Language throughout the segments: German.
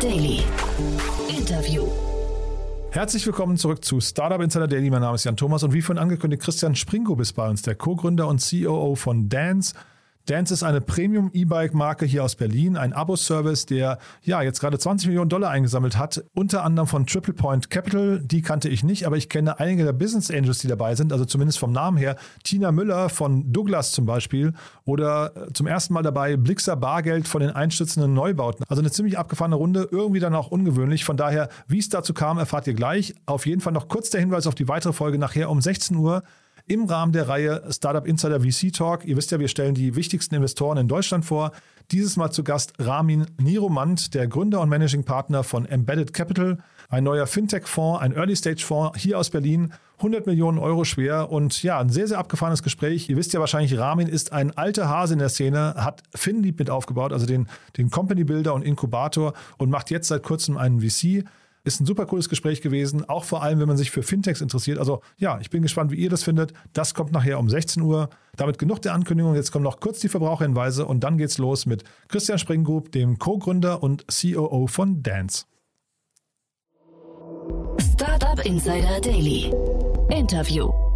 Daily. Interview. Herzlich willkommen zurück zu Startup Insider Daily. Mein Name ist Jan Thomas und wie vorhin angekündigt, Christian Springo ist bei uns, der Co-Gründer und COO von Dance. Dance ist eine Premium-E-Bike-Marke hier aus Berlin, ein Abo-Service, der ja jetzt gerade 20 Millionen Dollar eingesammelt hat, unter anderem von Triple Point Capital. Die kannte ich nicht, aber ich kenne einige der Business Angels, die dabei sind, also zumindest vom Namen her. Tina Müller von Douglas zum Beispiel oder äh, zum ersten Mal dabei Blixer Bargeld von den einstürzenden Neubauten. Also eine ziemlich abgefahrene Runde, irgendwie dann auch ungewöhnlich. Von daher, wie es dazu kam, erfahrt ihr gleich. Auf jeden Fall noch kurz der Hinweis auf die weitere Folge nachher um 16 Uhr im Rahmen der Reihe Startup Insider VC Talk. Ihr wisst ja, wir stellen die wichtigsten Investoren in Deutschland vor. Dieses Mal zu Gast Ramin Niromand, der Gründer und Managing Partner von Embedded Capital, ein neuer Fintech-Fonds, ein Early-Stage-Fonds hier aus Berlin, 100 Millionen Euro schwer und ja, ein sehr, sehr abgefahrenes Gespräch. Ihr wisst ja wahrscheinlich, Ramin ist ein alter Hase in der Szene, hat FinLeap mit aufgebaut, also den, den Company Builder und Inkubator und macht jetzt seit kurzem einen VC. Ist ein super cooles Gespräch gewesen, auch vor allem, wenn man sich für Fintechs interessiert. Also ja, ich bin gespannt, wie ihr das findet. Das kommt nachher um 16 Uhr. Damit genug der Ankündigung. Jetzt kommen noch kurz die Verbraucherhinweise und dann geht's los mit Christian Springgroup, dem Co-Gründer und COO von Dance. Startup Insider Daily. Interview.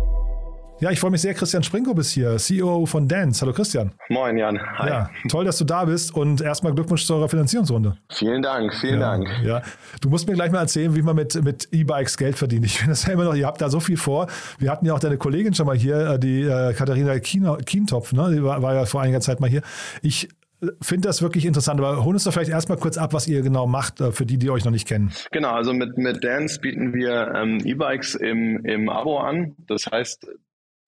Ja, ich freue mich sehr. Christian Sprinko ist hier, CEO von Dance. Hallo Christian. Moin Jan. Hi. Ja, toll, dass du da bist und erstmal Glückwunsch zu eurer Finanzierungsrunde. Vielen Dank, vielen ja, Dank. Ja, du musst mir gleich mal erzählen, wie man mit, mit E-Bikes Geld verdient. Ich finde das ja immer noch, ihr habt da so viel vor. Wir hatten ja auch deine Kollegin schon mal hier, äh, die äh, Katharina Kientopf, ne? die war, war ja vor einiger Zeit mal hier. Ich finde das wirklich interessant, aber holen uns doch vielleicht erstmal kurz ab, was ihr genau macht, äh, für die, die euch noch nicht kennen. Genau, also mit, mit Dance bieten wir ähm, E-Bikes im, im Abo an. Das heißt,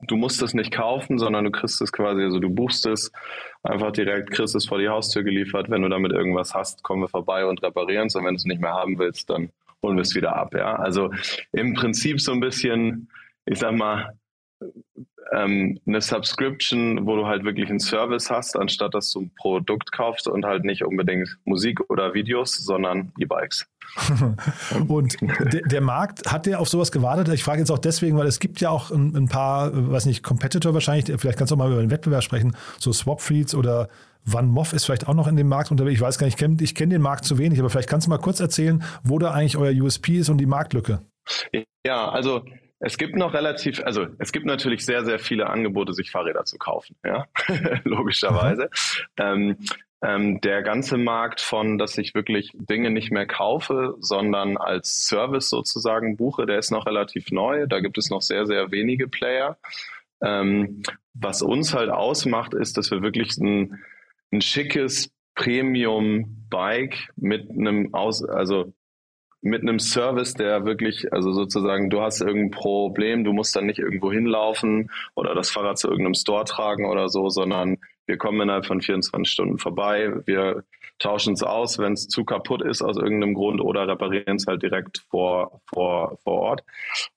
du musst es nicht kaufen, sondern du kriegst es quasi, also du buchst es einfach direkt, kriegst es vor die Haustür geliefert. Wenn du damit irgendwas hast, kommen wir vorbei und reparieren es. Und wenn du es nicht mehr haben willst, dann holen wir es wieder ab. Ja, also im Prinzip so ein bisschen, ich sag mal, ähm, eine Subscription, wo du halt wirklich einen Service hast, anstatt dass du ein Produkt kaufst und halt nicht unbedingt Musik oder Videos, sondern E-Bikes. und der, der, Markt, hat der auf sowas gewartet? Ich frage jetzt auch deswegen, weil es gibt ja auch ein, ein paar, weiß nicht, Competitor wahrscheinlich, vielleicht kannst du auch mal über den Wettbewerb sprechen, so Swapfleets oder Van Moff ist vielleicht auch noch in dem Markt unterwegs. Ich weiß gar nicht, ich kenne kenn den Markt zu wenig, aber vielleicht kannst du mal kurz erzählen, wo da eigentlich euer USP ist und die Marktlücke. Ja, also es gibt noch relativ, also es gibt natürlich sehr, sehr viele Angebote, sich Fahrräder zu kaufen, ja, logischerweise. Ähm, ähm, der ganze Markt von, dass ich wirklich Dinge nicht mehr kaufe, sondern als Service sozusagen buche, der ist noch relativ neu. Da gibt es noch sehr, sehr wenige Player. Ähm, was uns halt ausmacht, ist, dass wir wirklich ein, ein schickes Premium-Bike mit einem Aus, also mit einem Service, der wirklich, also sozusagen, du hast irgendein Problem, du musst dann nicht irgendwo hinlaufen oder das Fahrrad zu irgendeinem Store tragen oder so, sondern wir kommen innerhalb von 24 Stunden vorbei, wir tauschen es aus, wenn es zu kaputt ist aus irgendeinem Grund oder reparieren es halt direkt vor, vor, vor Ort.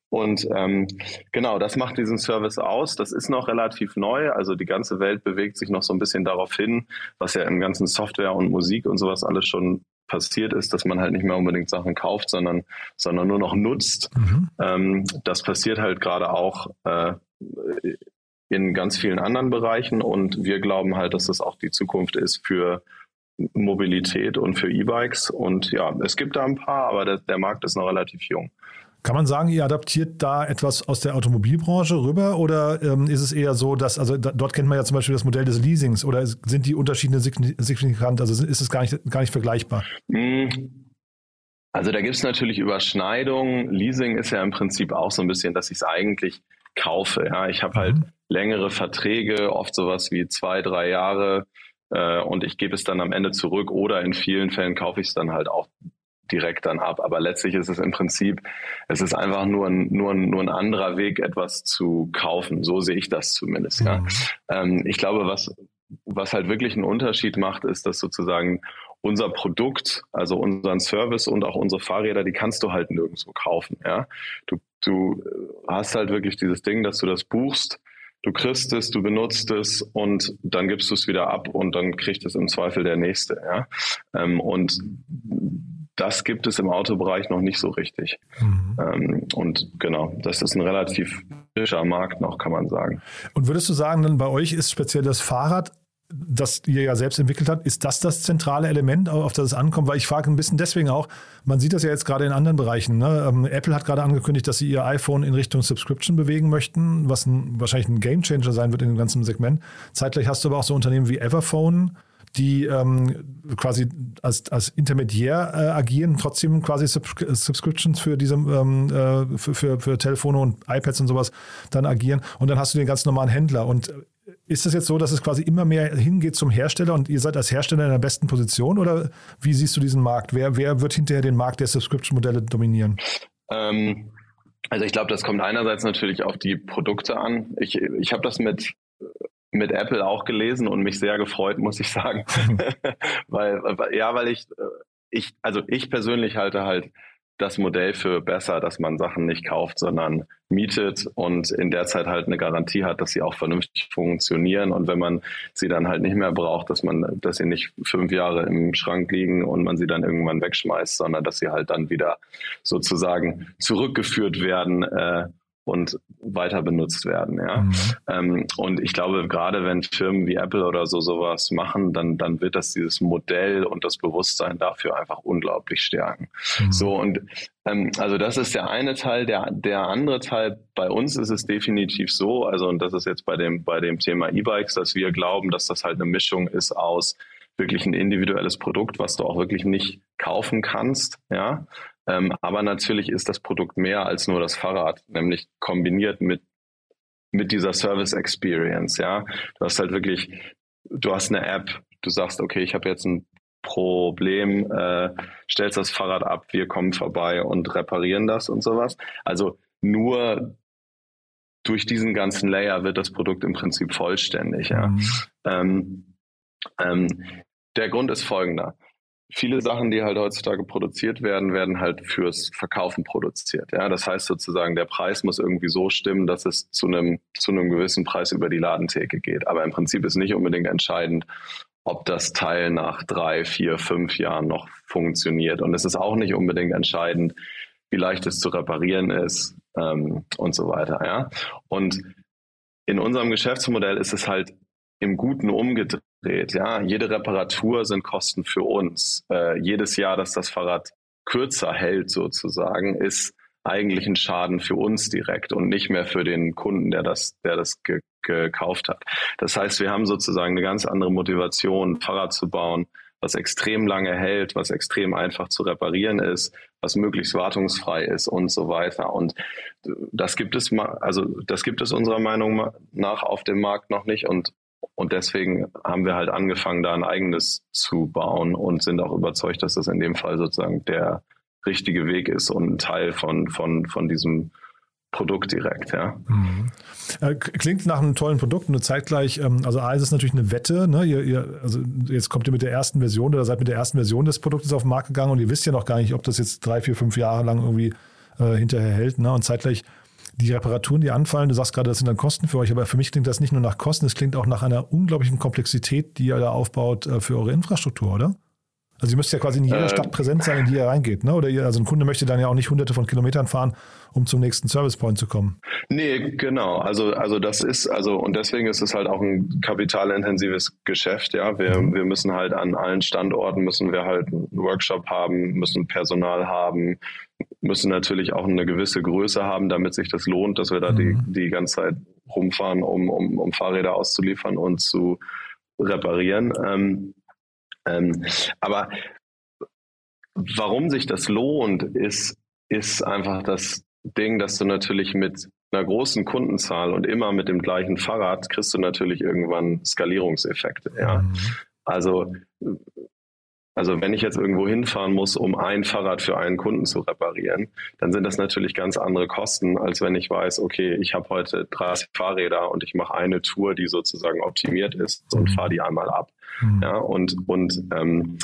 Und ähm, genau, das macht diesen Service aus. Das ist noch relativ neu. Also die ganze Welt bewegt sich noch so ein bisschen darauf hin, was ja im ganzen Software und Musik und sowas alles schon passiert ist, dass man halt nicht mehr unbedingt Sachen kauft, sondern, sondern nur noch nutzt. Mhm. Ähm, das passiert halt gerade auch äh, in ganz vielen anderen Bereichen und wir glauben halt, dass das auch die Zukunft ist für Mobilität und für E-Bikes. Und ja, es gibt da ein paar, aber der, der Markt ist noch relativ jung. Kann man sagen, ihr adaptiert da etwas aus der Automobilbranche rüber oder ähm, ist es eher so, dass, also da, dort kennt man ja zum Beispiel das Modell des Leasings oder sind die Unterschiede signifikant, also ist es gar nicht, gar nicht vergleichbar? Hm. Also da gibt es natürlich Überschneidungen. Leasing ist ja im Prinzip auch so ein bisschen, dass ich es eigentlich kaufe. Ja, ich habe halt mhm. längere Verträge, oft sowas wie zwei, drei Jahre äh, und ich gebe es dann am Ende zurück oder in vielen Fällen kaufe ich es dann halt auch direkt dann ab. Aber letztlich ist es im Prinzip, es ist einfach nur ein, nur ein, nur ein anderer Weg, etwas zu kaufen. So sehe ich das zumindest. Mhm. Ja. Ähm, ich glaube, was, was halt wirklich einen Unterschied macht, ist, dass sozusagen unser Produkt, also unseren Service und auch unsere Fahrräder, die kannst du halt nirgendwo kaufen. Ja. Du, du hast halt wirklich dieses Ding, dass du das buchst, du kriegst es, du benutzt es und dann gibst du es wieder ab und dann kriegt es im Zweifel der nächste. Ja. Ähm, und das gibt es im Autobereich noch nicht so richtig. Mhm. Ähm, und genau, das ist ein relativ frischer Markt noch, kann man sagen. Und würdest du sagen, dann bei euch ist speziell das Fahrrad das ihr ja selbst entwickelt habt, ist das das zentrale Element, auf das es ankommt? Weil ich frage ein bisschen deswegen auch, man sieht das ja jetzt gerade in anderen Bereichen. Ne? Ähm, Apple hat gerade angekündigt, dass sie ihr iPhone in Richtung Subscription bewegen möchten, was ein, wahrscheinlich ein Gamechanger sein wird in dem ganzen Segment. Zeitgleich hast du aber auch so Unternehmen wie Everphone, die ähm, quasi als, als Intermediär äh, agieren, trotzdem quasi Sub Subscriptions für diese ähm, äh, für, für, für Telefone und iPads und sowas dann agieren. Und dann hast du den ganz normalen Händler. Und ist es jetzt so, dass es quasi immer mehr hingeht zum Hersteller und ihr seid als Hersteller in der besten Position oder wie siehst du diesen Markt? Wer, wer wird hinterher den Markt der Subscription-Modelle dominieren? Ähm, also ich glaube, das kommt einerseits natürlich auf die Produkte an. Ich, ich habe das mit mit Apple auch gelesen und mich sehr gefreut, muss ich sagen. weil, ja, weil ich, ich, also ich persönlich halte halt das Modell für besser, dass man Sachen nicht kauft, sondern mietet und in der Zeit halt eine Garantie hat, dass sie auch vernünftig funktionieren. Und wenn man sie dann halt nicht mehr braucht, dass man, dass sie nicht fünf Jahre im Schrank liegen und man sie dann irgendwann wegschmeißt, sondern dass sie halt dann wieder sozusagen zurückgeführt werden äh, und weiter benutzt werden. Ja? Mhm. Ähm, und ich glaube, gerade wenn Firmen wie Apple oder so sowas machen, dann, dann wird das dieses Modell und das Bewusstsein dafür einfach unglaublich stärken. Mhm. So und ähm, also das ist der eine Teil. Der, der andere Teil, bei uns ist es definitiv so, also und das ist jetzt bei dem, bei dem Thema E-Bikes, dass wir glauben, dass das halt eine Mischung ist aus wirklich ein individuelles Produkt, was du auch wirklich nicht kaufen kannst, ja, ähm, aber natürlich ist das Produkt mehr als nur das Fahrrad, nämlich kombiniert mit, mit dieser Service Experience. Ja, du hast halt wirklich, du hast eine App, du sagst, okay, ich habe jetzt ein Problem, äh, stellst das Fahrrad ab, wir kommen vorbei und reparieren das und sowas. Also nur durch diesen ganzen Layer wird das Produkt im Prinzip vollständig. Ja. Mhm. Ähm, ähm, der Grund ist folgender viele Sachen, die halt heutzutage produziert werden, werden halt fürs Verkaufen produziert. Ja, das heißt sozusagen, der Preis muss irgendwie so stimmen, dass es zu einem, zu einem gewissen Preis über die Ladentheke geht. Aber im Prinzip ist nicht unbedingt entscheidend, ob das Teil nach drei, vier, fünf Jahren noch funktioniert. Und es ist auch nicht unbedingt entscheidend, wie leicht es zu reparieren ist ähm, und so weiter. Ja, und in unserem Geschäftsmodell ist es halt im Guten umgedreht dreht. Ja, jede Reparatur sind Kosten für uns. Äh, jedes Jahr, dass das Fahrrad kürzer hält sozusagen, ist eigentlich ein Schaden für uns direkt und nicht mehr für den Kunden, der das, der das ge gekauft hat. Das heißt, wir haben sozusagen eine ganz andere Motivation, Fahrrad zu bauen, was extrem lange hält, was extrem einfach zu reparieren ist, was möglichst wartungsfrei ist und so weiter. Und das gibt es also das gibt es unserer Meinung nach auf dem Markt noch nicht. Und und deswegen haben wir halt angefangen, da ein eigenes zu bauen und sind auch überzeugt, dass das in dem Fall sozusagen der richtige Weg ist und ein Teil von, von, von diesem Produkt direkt, ja. Mhm. Äh, klingt nach einem tollen Produkt, nur zeitgleich, ähm, also A ist natürlich eine Wette, ne? Ihr, ihr, also jetzt kommt ihr mit der ersten Version oder seid mit der ersten Version des Produktes auf den Markt gegangen und ihr wisst ja noch gar nicht, ob das jetzt drei, vier, fünf Jahre lang irgendwie äh, hinterher hält, ne? Und zeitgleich die Reparaturen, die anfallen, du sagst gerade, das sind dann Kosten für euch, aber für mich klingt das nicht nur nach Kosten, es klingt auch nach einer unglaublichen Komplexität, die ihr da aufbaut äh, für eure Infrastruktur, oder? Also ihr müsst ja quasi in jeder äh, Stadt präsent sein, in die ihr reingeht, ne? Oder ihr, also ein Kunde möchte dann ja auch nicht hunderte von Kilometern fahren, um zum nächsten Service Point zu kommen. Nee, genau. Also, also das ist, also, und deswegen ist es halt auch ein kapitalintensives Geschäft, ja. Wir, mhm. wir müssen halt an allen Standorten müssen wir halt einen Workshop haben, müssen Personal haben, müssen natürlich auch eine gewisse Größe haben, damit sich das lohnt, dass wir da mhm. die, die ganze Zeit rumfahren, um, um, um Fahrräder auszuliefern und zu reparieren. Ähm, ähm, aber warum sich das lohnt, ist, ist einfach das Ding, dass du natürlich mit einer großen Kundenzahl und immer mit dem gleichen Fahrrad kriegst du natürlich irgendwann Skalierungseffekte. Ja. Mhm. Also also wenn ich jetzt irgendwo hinfahren muss, um ein Fahrrad für einen Kunden zu reparieren, dann sind das natürlich ganz andere Kosten, als wenn ich weiß, okay, ich habe heute 30 Fahrräder und ich mache eine Tour, die sozusagen optimiert ist und mhm. fahre die einmal ab. Mhm. Ja, und und ähm,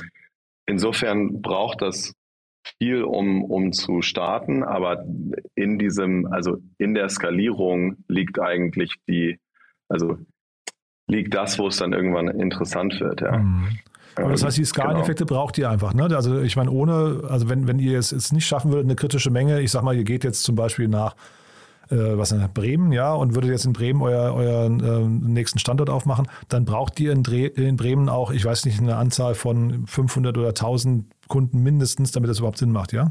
insofern braucht das viel, um, um zu starten, aber in diesem, also in der Skalierung liegt eigentlich die, also liegt das, wo es dann irgendwann interessant wird, ja. Mhm. Aber das heißt, die Skaleneffekte genau. braucht ihr einfach. Ne? Also ich meine, ohne, also wenn, wenn ihr es, es nicht schaffen würdet, eine kritische Menge, ich sag mal, ihr geht jetzt zum Beispiel nach äh, was in Bremen, ja, und würdet jetzt in Bremen euer, euren äh, nächsten Standort aufmachen, dann braucht ihr in, Dre in Bremen auch, ich weiß nicht, eine Anzahl von 500 oder 1000 Kunden mindestens, damit das überhaupt Sinn macht, ja?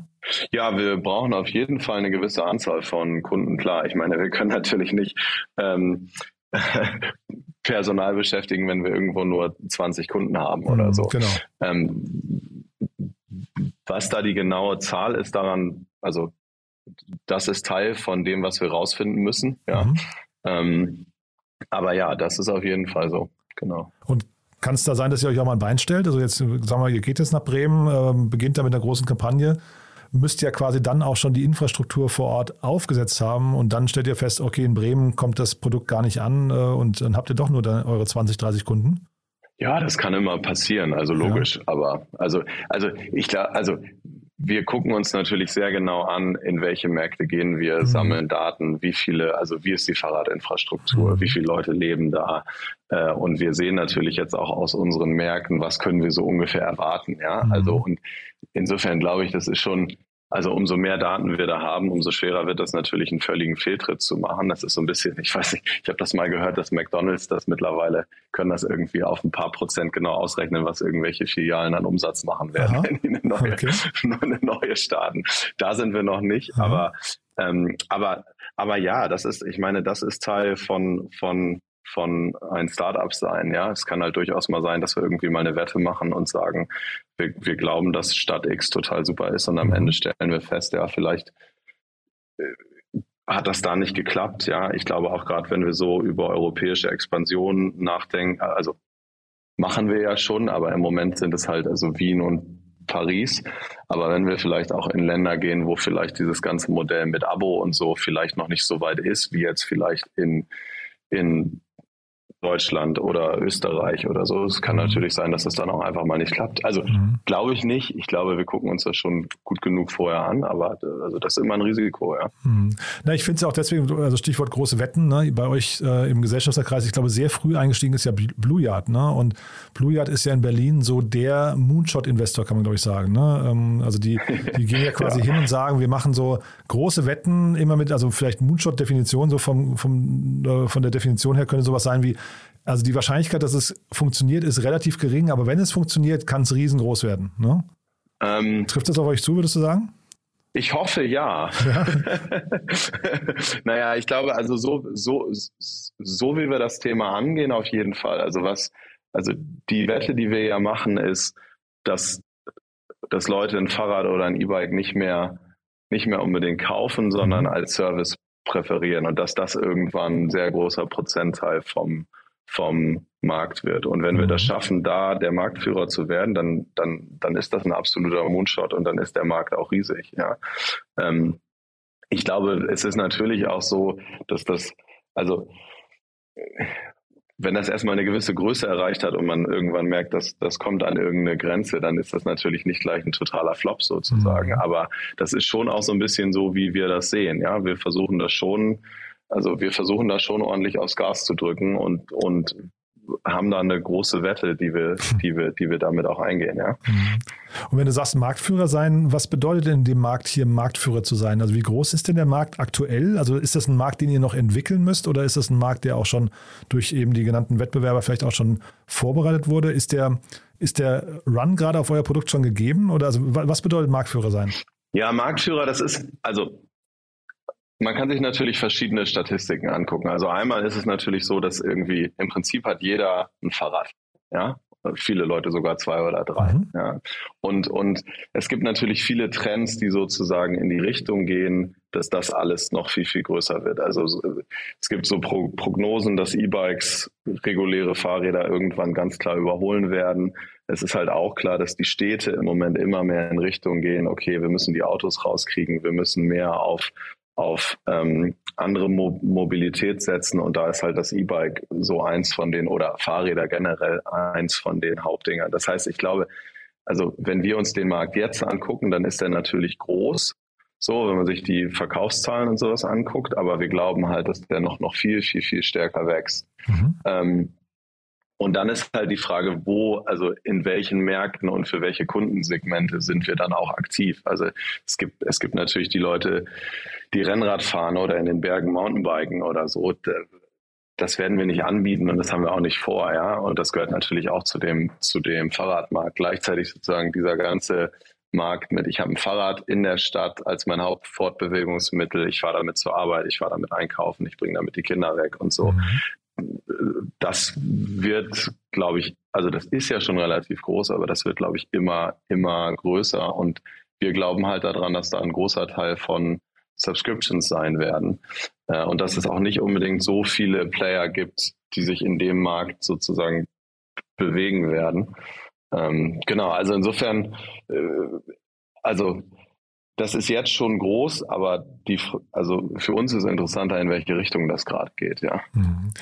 Ja, wir brauchen auf jeden Fall eine gewisse Anzahl von Kunden, klar. Ich meine, wir können natürlich nicht ähm, Personal beschäftigen, wenn wir irgendwo nur 20 Kunden haben oder mhm, so. Genau. Ähm, was da die genaue Zahl ist, daran, also das ist Teil von dem, was wir rausfinden müssen. Ja. Mhm. Ähm, aber ja, das ist auf jeden Fall so. Genau. Und kann es da sein, dass ihr euch auch mal ein Bein stellt? Also jetzt, sagen wir ihr geht jetzt nach Bremen, äh, beginnt da mit einer großen Kampagne, müsst ja quasi dann auch schon die Infrastruktur vor Ort aufgesetzt haben und dann stellt ihr fest, okay, in Bremen kommt das Produkt gar nicht an äh, und dann habt ihr doch nur eure 20, 30 Kunden? Ja, das kann immer passieren, also logisch. Ja. Aber also, also ich also wir gucken uns natürlich sehr genau an, in welche Märkte gehen wir, mhm. sammeln Daten, wie viele, also wie ist die Fahrradinfrastruktur, mhm. wie viele Leute leben da. Äh, und wir sehen natürlich jetzt auch aus unseren Märkten, was können wir so ungefähr erwarten. Ja, mhm. also und insofern glaube ich, das ist schon also umso mehr Daten wir da haben, umso schwerer wird das natürlich einen völligen Fehltritt zu machen. Das ist so ein bisschen, ich weiß nicht, ich habe das mal gehört, dass McDonald's das mittlerweile können das irgendwie auf ein paar Prozent genau ausrechnen, was irgendwelche Filialen an Umsatz machen werden, Aha. wenn die eine neue, okay. eine neue starten. Da sind wir noch nicht, Aha. aber ähm, aber aber ja, das ist, ich meine, das ist Teil von von von ein Startup sein. Ja, es kann halt durchaus mal sein, dass wir irgendwie mal eine Wette machen und sagen, wir, wir glauben, dass Stadt X total super ist und am mhm. Ende stellen wir fest, ja, vielleicht äh, hat das da nicht geklappt. Ja, ich glaube auch gerade, wenn wir so über europäische Expansion nachdenken, also machen wir ja schon, aber im Moment sind es halt also Wien und Paris. Aber wenn wir vielleicht auch in Länder gehen, wo vielleicht dieses ganze Modell mit Abo und so vielleicht noch nicht so weit ist, wie jetzt vielleicht in, in Deutschland oder Österreich oder so. Es kann mhm. natürlich sein, dass es dann auch einfach mal nicht klappt. Also mhm. glaube ich nicht. Ich glaube, wir gucken uns das schon gut genug vorher an, aber also das ist immer ein Risiko, ja. Mhm. Na, ich finde es auch deswegen, also Stichwort große Wetten, ne? bei euch äh, im Gesellschafterkreis, ich glaube, sehr früh eingestiegen ist ja Blue Yard, ne? Und Blue Yard ist ja in Berlin so der Moonshot-Investor, kann man glaube ich sagen. Ne? Ähm, also die, die gehen ja quasi ja. hin und sagen, wir machen so große Wetten immer mit, also vielleicht Moonshot-Definition, so vom, vom, äh, von der Definition her könnte sowas sein wie also die Wahrscheinlichkeit, dass es funktioniert, ist relativ gering, aber wenn es funktioniert, kann es riesengroß werden. Ne? Ähm, Trifft das auf euch zu, würdest du sagen? Ich hoffe ja. ja. naja, ich glaube, also so, so, so wie wir das Thema angehen, auf jeden Fall. Also was, also die Wette, die wir ja machen, ist, dass, dass Leute ein Fahrrad oder ein E-Bike nicht mehr, nicht mehr unbedingt kaufen, sondern mhm. als Service präferieren und dass das irgendwann ein sehr großer Prozentteil vom, vom Markt wird. Und wenn wir das mhm. schaffen, da der Marktführer zu werden, dann, dann, dann ist das ein absoluter Moonshot und dann ist der Markt auch riesig. Ja. Ähm, ich glaube, es ist natürlich auch so, dass das, also wenn das erstmal eine gewisse Größe erreicht hat und man irgendwann merkt, dass das kommt an irgendeine Grenze, dann ist das natürlich nicht gleich ein totaler Flop sozusagen. Mhm. Aber das ist schon auch so ein bisschen so, wie wir das sehen. Ja, wir versuchen das schon also wir versuchen da schon ordentlich aufs Gas zu drücken und, und haben da eine große Wette, die wir, die wir, die wir damit auch eingehen, ja. Mhm. Und wenn du sagst Marktführer sein, was bedeutet denn dem Markt hier Marktführer zu sein? Also wie groß ist denn der Markt aktuell? Also ist das ein Markt, den ihr noch entwickeln müsst oder ist das ein Markt, der auch schon durch eben die genannten Wettbewerber vielleicht auch schon vorbereitet wurde? Ist der, ist der Run gerade auf euer Produkt schon gegeben oder also was bedeutet Marktführer sein? Ja, Marktführer, das ist, also man kann sich natürlich verschiedene Statistiken angucken. Also einmal ist es natürlich so, dass irgendwie im Prinzip hat jeder ein Fahrrad. Ja, viele Leute sogar zwei oder drei. Mhm. Ja. Und, und es gibt natürlich viele Trends, die sozusagen in die Richtung gehen, dass das alles noch viel, viel größer wird. Also es gibt so Pro Prognosen, dass E-Bikes reguläre Fahrräder irgendwann ganz klar überholen werden. Es ist halt auch klar, dass die Städte im Moment immer mehr in Richtung gehen, okay, wir müssen die Autos rauskriegen, wir müssen mehr auf auf ähm, andere Mo Mobilität setzen und da ist halt das E-Bike so eins von den oder Fahrräder generell eins von den Hauptdingern. Das heißt, ich glaube, also wenn wir uns den Markt jetzt angucken, dann ist er natürlich groß. So, wenn man sich die Verkaufszahlen und sowas anguckt, aber wir glauben halt, dass der noch, noch viel, viel, viel stärker wächst. Mhm. Ähm, und dann ist halt die Frage, wo, also in welchen Märkten und für welche Kundensegmente sind wir dann auch aktiv? Also es gibt, es gibt natürlich die Leute, die Rennrad fahren oder in den Bergen Mountainbiken oder so, das werden wir nicht anbieten und das haben wir auch nicht vor, ja. Und das gehört natürlich auch zu dem, zu dem Fahrradmarkt. Gleichzeitig sozusagen dieser ganze Markt mit, ich habe ein Fahrrad in der Stadt als mein Hauptfortbewegungsmittel, ich fahre damit zur Arbeit, ich fahre damit einkaufen, ich bringe damit die Kinder weg und so. Mhm. Das wird, glaube ich, also das ist ja schon relativ groß, aber das wird, glaube ich, immer, immer größer. Und wir glauben halt daran, dass da ein großer Teil von Subscriptions sein werden. Äh, und dass es auch nicht unbedingt so viele Player gibt, die sich in dem Markt sozusagen bewegen werden. Ähm, genau, also insofern, äh, also das ist jetzt schon groß, aber die, also für uns ist interessanter, in welche Richtung das gerade geht, ja. Mhm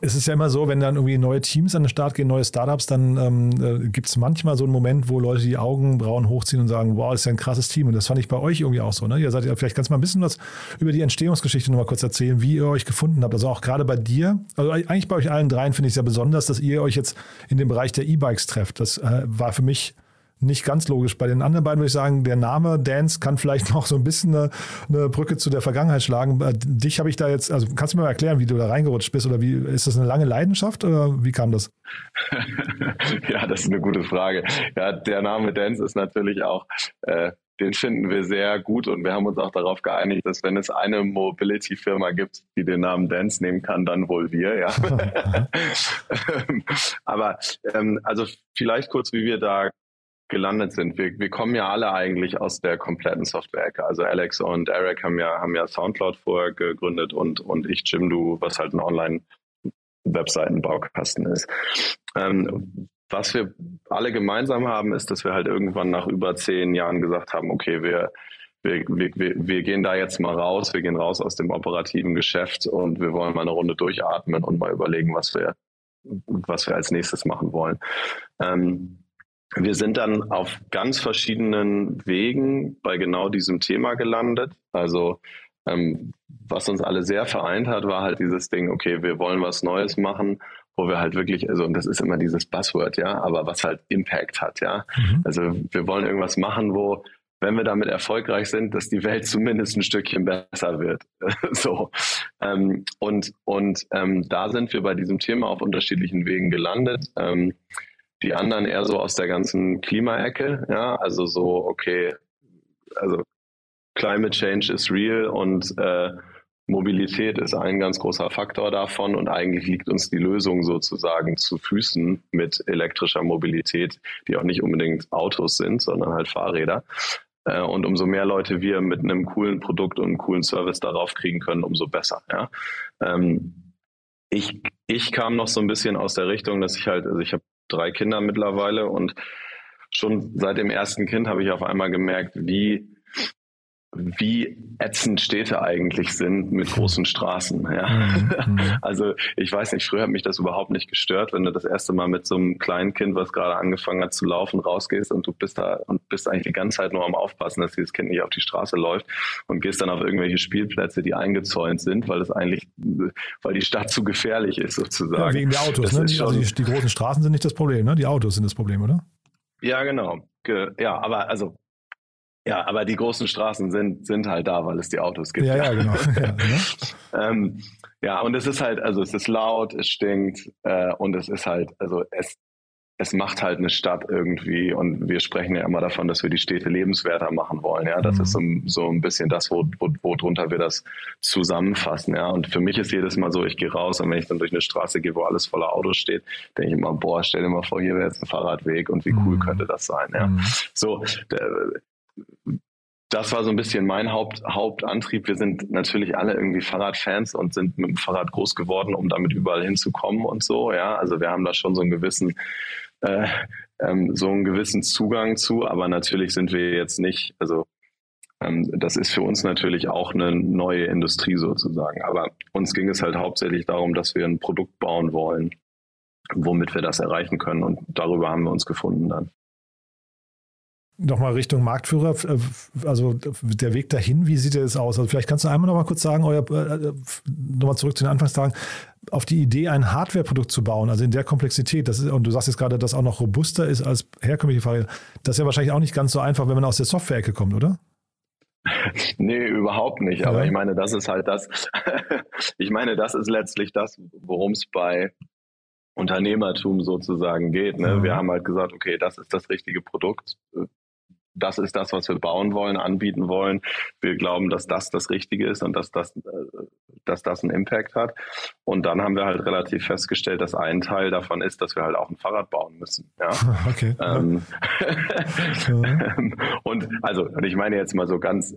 es ist ja immer so, wenn dann irgendwie neue Teams an den Start gehen, neue Startups, dann ähm, äh, gibt es manchmal so einen Moment, wo Leute die Augenbrauen hochziehen und sagen, wow, das ist ja ein krasses Team. Und das fand ich bei euch irgendwie auch so. Ne? Ihr seid ja, vielleicht du mal ein bisschen was über die Entstehungsgeschichte nochmal kurz erzählen, wie ihr euch gefunden habt. Also auch gerade bei dir, also eigentlich bei euch allen dreien finde ich es ja besonders, dass ihr euch jetzt in dem Bereich der E-Bikes trefft. Das äh, war für mich nicht ganz logisch. Bei den anderen beiden würde ich sagen, der Name Dance kann vielleicht noch so ein bisschen eine, eine Brücke zu der Vergangenheit schlagen. Äh, dich habe ich da jetzt, also kannst du mir mal erklären, wie du da reingerutscht bist oder wie ist das eine lange Leidenschaft oder wie kam das? ja, das ist eine gute Frage. Ja, der Name Dance ist natürlich auch, äh, den finden wir sehr gut und wir haben uns auch darauf geeinigt, dass wenn es eine Mobility-Firma gibt, die den Namen Dance nehmen kann, dann wohl wir, ja. Aber ähm, also vielleicht kurz, wie wir da gelandet sind. Wir, wir kommen ja alle eigentlich aus der kompletten Software-Ecke. Also Alex und Eric haben ja, haben ja Soundcloud vorher gegründet und, und ich, Jimdo, was halt ein Online-Webseitenbaukasten ist. Ähm, was wir alle gemeinsam haben, ist, dass wir halt irgendwann nach über zehn Jahren gesagt haben, okay, wir, wir, wir, wir gehen da jetzt mal raus, wir gehen raus aus dem operativen Geschäft und wir wollen mal eine Runde durchatmen und mal überlegen, was wir, was wir als nächstes machen wollen. Ähm, wir sind dann auf ganz verschiedenen Wegen bei genau diesem Thema gelandet. Also ähm, was uns alle sehr vereint hat, war halt dieses Ding, okay, wir wollen was Neues machen, wo wir halt wirklich, also und das ist immer dieses Buzzword, ja, aber was halt Impact hat, ja. Mhm. Also wir wollen irgendwas machen, wo, wenn wir damit erfolgreich sind, dass die Welt zumindest ein Stückchen besser wird. so. Ähm, und und ähm, da sind wir bei diesem Thema auf unterschiedlichen Wegen gelandet. Ähm, die anderen eher so aus der ganzen Klimaecke, ja, also so, okay, also Climate Change is real und äh, Mobilität ist ein ganz großer Faktor davon und eigentlich liegt uns die Lösung sozusagen zu Füßen mit elektrischer Mobilität, die auch nicht unbedingt Autos sind, sondern halt Fahrräder. Äh, und umso mehr Leute wir mit einem coolen Produkt und einem coolen Service darauf kriegen können, umso besser. Ja? Ähm, ich, ich kam noch so ein bisschen aus der Richtung, dass ich halt, also ich habe drei Kinder mittlerweile. Und schon seit dem ersten Kind habe ich auf einmal gemerkt, wie wie ätzend Städte eigentlich sind mit großen Straßen. Ja. Mhm, mhm. Also ich weiß nicht, früher hat mich das überhaupt nicht gestört, wenn du das erste Mal mit so einem kleinen Kind, was gerade angefangen hat zu laufen, rausgehst und du bist da und bist eigentlich die ganze Zeit nur am Aufpassen, dass dieses Kind nicht auf die Straße läuft und gehst dann auf irgendwelche Spielplätze, die eingezäunt sind, weil es eigentlich, weil die Stadt zu gefährlich ist sozusagen. Ja, wegen der Autos, ne? also die, die großen Straßen sind nicht das Problem, ne? Die Autos sind das Problem, oder? Ja, genau. Ja, aber also ja, aber die großen Straßen sind, sind halt da, weil es die Autos gibt. Ja, ja, genau. ja, ne? ähm, ja, und es ist halt, also es ist laut, es stinkt äh, und es ist halt, also es, es macht halt eine Stadt irgendwie und wir sprechen ja immer davon, dass wir die Städte lebenswerter machen wollen. Ja, das mhm. ist so, so ein bisschen das, wo, wo, wo drunter wir das zusammenfassen. Ja, und für mich ist jedes Mal so, ich gehe raus und wenn ich dann durch eine Straße gehe, wo alles voller Autos steht, denke ich immer, boah, stell dir mal vor, hier wäre jetzt ein Fahrradweg und wie cool mhm. könnte das sein. Ja, mhm. so das war so ein bisschen mein Haupt, Hauptantrieb. Wir sind natürlich alle irgendwie Fahrradfans und sind mit dem Fahrrad groß geworden, um damit überall hinzukommen und so. Ja, also wir haben da schon so einen gewissen, äh, ähm, so einen gewissen Zugang zu. Aber natürlich sind wir jetzt nicht, also ähm, das ist für uns natürlich auch eine neue Industrie sozusagen. Aber uns ging es halt hauptsächlich darum, dass wir ein Produkt bauen wollen, womit wir das erreichen können. Und darüber haben wir uns gefunden dann nochmal Richtung Marktführer, äh, also der Weg dahin, wie sieht das aus? Also vielleicht kannst du einmal nochmal kurz sagen, euer, äh, nochmal zurück zu den Anfangstagen, auf die Idee, ein Hardware-Produkt zu bauen, also in der Komplexität, das ist, und du sagst jetzt gerade, dass auch noch robuster ist als herkömmliche Fahrräder, das ist ja wahrscheinlich auch nicht ganz so einfach, wenn man aus der Software-Ecke kommt, oder? nee, überhaupt nicht. Aber ja. ich meine, das ist halt das, ich meine, das ist letztlich das, worum es bei Unternehmertum sozusagen geht. Ne? Mhm. Wir haben halt gesagt, okay, das ist das richtige Produkt das ist das, was wir bauen wollen, anbieten wollen. Wir glauben, dass das das Richtige ist und dass das, äh, dass das einen Impact hat. Und dann haben wir halt relativ festgestellt, dass ein Teil davon ist, dass wir halt auch ein Fahrrad bauen müssen. Ja. Okay. Ähm, und also, und ich meine jetzt mal so ganz,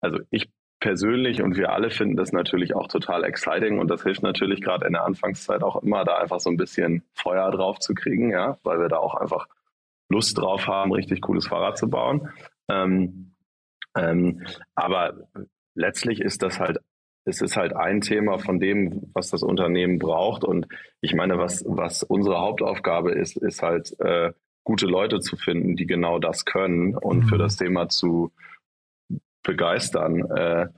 also ich persönlich und wir alle finden das natürlich auch total exciting und das hilft natürlich gerade in der Anfangszeit auch immer, da einfach so ein bisschen Feuer drauf zu kriegen, ja, weil wir da auch einfach Lust drauf haben, richtig cooles Fahrrad zu bauen. Ähm, ähm, aber letztlich ist das halt, es ist halt ein Thema von dem, was das Unternehmen braucht. Und ich meine, was, was unsere Hauptaufgabe ist, ist halt, äh, gute Leute zu finden, die genau das können und mhm. für das Thema zu begeistern. Äh,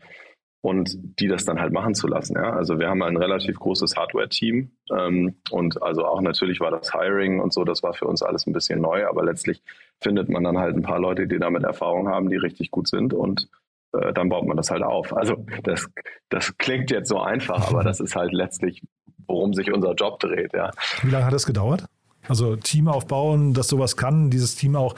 und die das dann halt machen zu lassen. Ja? Also wir haben ein relativ großes Hardware-Team ähm, und also auch natürlich war das Hiring und so, das war für uns alles ein bisschen neu, aber letztlich findet man dann halt ein paar Leute, die damit Erfahrung haben, die richtig gut sind und äh, dann baut man das halt auf. Also das, das klingt jetzt so einfach, aber das ist halt letztlich, worum sich unser Job dreht. Ja. Wie lange hat das gedauert? Also Team aufbauen, das sowas kann, dieses Team auch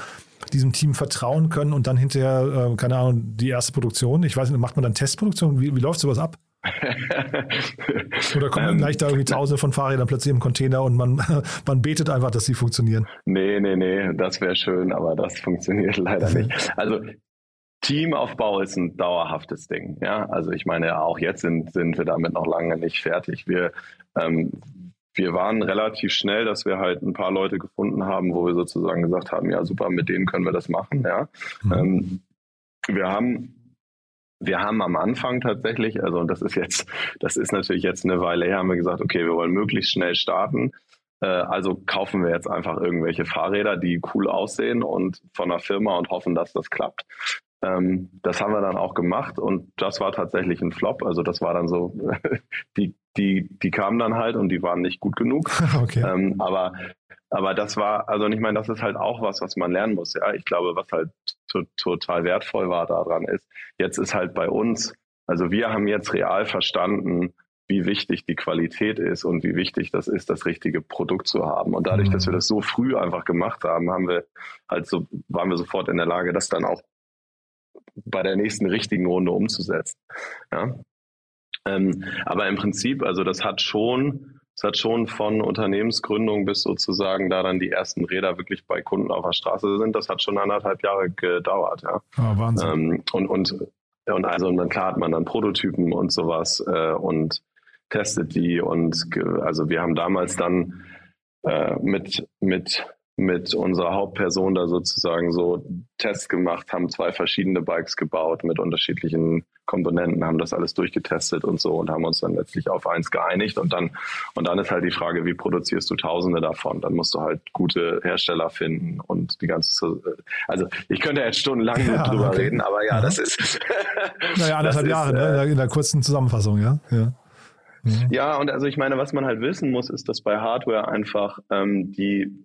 diesem Team vertrauen können und dann hinterher, äh, keine Ahnung, die erste Produktion. Ich weiß nicht, macht man dann Testproduktion? Wie, wie läuft sowas ab? Oder kommen ähm, gleich da irgendwie tausende von Fahrrädern plötzlich im Container und man, man betet einfach, dass sie funktionieren? Nee, nee, nee, das wäre schön, aber das funktioniert leider nicht. Also Teamaufbau ist ein dauerhaftes Ding. Ja, also ich meine, auch jetzt sind, sind wir damit noch lange nicht fertig. Wir, ähm, wir waren relativ schnell, dass wir halt ein paar Leute gefunden haben, wo wir sozusagen gesagt haben, ja super, mit denen können wir das machen. Ja. Mhm. Ähm, wir haben wir haben am Anfang tatsächlich, also das ist jetzt, das ist natürlich jetzt eine Weile her, haben wir gesagt, okay, wir wollen möglichst schnell starten. Äh, also kaufen wir jetzt einfach irgendwelche Fahrräder, die cool aussehen und von der Firma und hoffen, dass das klappt. Ähm, das haben wir dann auch gemacht und das war tatsächlich ein Flop. Also das war dann so, die, die, die kamen dann halt und die waren nicht gut genug. Okay. Ähm, aber, aber das war, also ich meine, das ist halt auch was, was man lernen muss. Ja, ich glaube, was halt total wertvoll war daran ist, jetzt ist halt bei uns, also wir haben jetzt real verstanden, wie wichtig die Qualität ist und wie wichtig das ist, das richtige Produkt zu haben. Und dadurch, mhm. dass wir das so früh einfach gemacht haben, haben wir halt so, waren wir sofort in der Lage, das dann auch bei der nächsten richtigen Runde umzusetzen. Ja? Ähm, aber im Prinzip, also das hat schon, es hat schon von Unternehmensgründung bis sozusagen da dann die ersten Räder wirklich bei Kunden auf der Straße sind, das hat schon anderthalb Jahre gedauert. Ja. Oh, Wahnsinn. Ähm, und, und, und also und dann klar hat man dann Prototypen und sowas äh, und testet die und also wir haben damals dann äh, mit, mit mit unserer Hauptperson da sozusagen so Tests gemacht, haben zwei verschiedene Bikes gebaut mit unterschiedlichen Komponenten, haben das alles durchgetestet und so und haben uns dann letztlich auf eins geeinigt und dann und dann ist halt die Frage, wie produzierst du Tausende davon? Dann musst du halt gute Hersteller finden und die ganze also ich könnte jetzt stundenlang ja, drüber okay. reden, aber ja, das ist naja anderthalb Jahre ne? äh, ne? in der kurzen Zusammenfassung, ja. ja. Ja, und also ich meine, was man halt wissen muss, ist, dass bei Hardware einfach ähm, die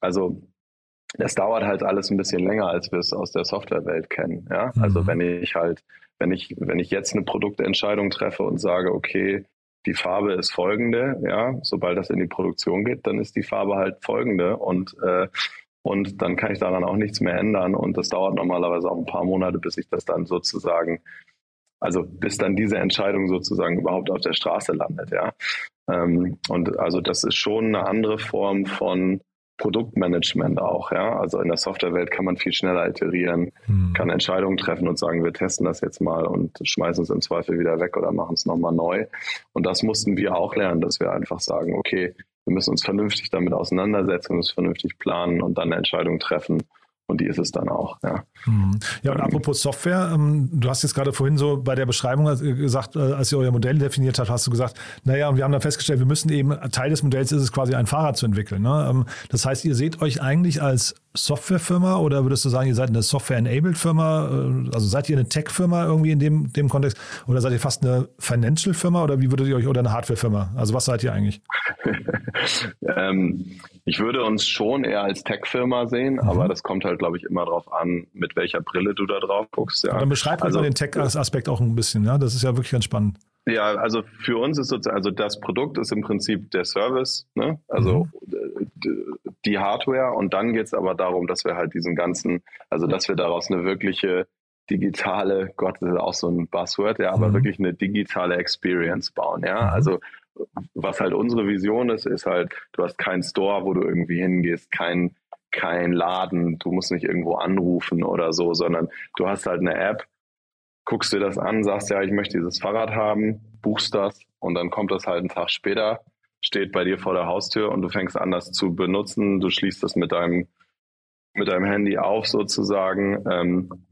also das dauert halt alles ein bisschen länger, als wir es aus der Softwarewelt kennen. Ja? Mhm. Also wenn ich halt, wenn ich, wenn ich jetzt eine Produktentscheidung treffe und sage, okay, die Farbe ist folgende, ja, sobald das in die Produktion geht, dann ist die Farbe halt folgende und äh, und dann kann ich daran auch nichts mehr ändern und das dauert normalerweise auch ein paar Monate, bis ich das dann sozusagen, also bis dann diese Entscheidung sozusagen überhaupt auf der Straße landet, ja. Ähm, und also das ist schon eine andere Form von Produktmanagement auch, ja. Also in der Softwarewelt kann man viel schneller iterieren, hm. kann Entscheidungen treffen und sagen, wir testen das jetzt mal und schmeißen es im Zweifel wieder weg oder machen es nochmal neu. Und das mussten wir auch lernen, dass wir einfach sagen, okay, wir müssen uns vernünftig damit auseinandersetzen, uns vernünftig planen und dann eine Entscheidung treffen und die ist es dann auch. Ja, mhm. ja und apropos Software, ähm, du hast jetzt gerade vorhin so bei der Beschreibung gesagt, äh, als ihr euer Modell definiert habt, hast du gesagt, naja, und wir haben dann festgestellt, wir müssen eben, Teil des Modells ist es quasi ein Fahrrad zu entwickeln. Ne? Ähm, das heißt, ihr seht euch eigentlich als Softwarefirma oder würdest du sagen, ihr seid eine Software-Enabled-Firma? Äh, also seid ihr eine Tech-Firma irgendwie in dem, dem Kontext? Oder seid ihr fast eine Financial-Firma oder wie würdet ihr euch, oder eine Hardware-Firma? Also was seid ihr eigentlich? ähm, ich würde uns schon eher als Tech-Firma sehen, mhm. aber das kommt halt, glaube ich, immer darauf an, mit welcher Brille du da drauf guckst. Ja. Dann beschreib also, mal den Tech-Aspekt auch ein bisschen, ja. Das ist ja wirklich ganz spannend. Ja, also für uns ist sozusagen, also das Produkt ist im Prinzip der Service, ne? also mhm. die Hardware und dann geht es aber darum, dass wir halt diesen ganzen, also dass wir daraus eine wirkliche digitale, Gott, das ist auch so ein Buzzword, ja, aber mhm. wirklich eine digitale Experience bauen, ja, mhm. also was halt unsere Vision ist, ist halt, du hast keinen Store, wo du irgendwie hingehst, kein, kein Laden, du musst nicht irgendwo anrufen oder so, sondern du hast halt eine App, guckst dir das an, sagst ja, ich möchte dieses Fahrrad haben, buchst das und dann kommt das halt einen Tag später, steht bei dir vor der Haustür und du fängst an, das zu benutzen. Du schließt das mit deinem, mit deinem Handy auf sozusagen. Ähm,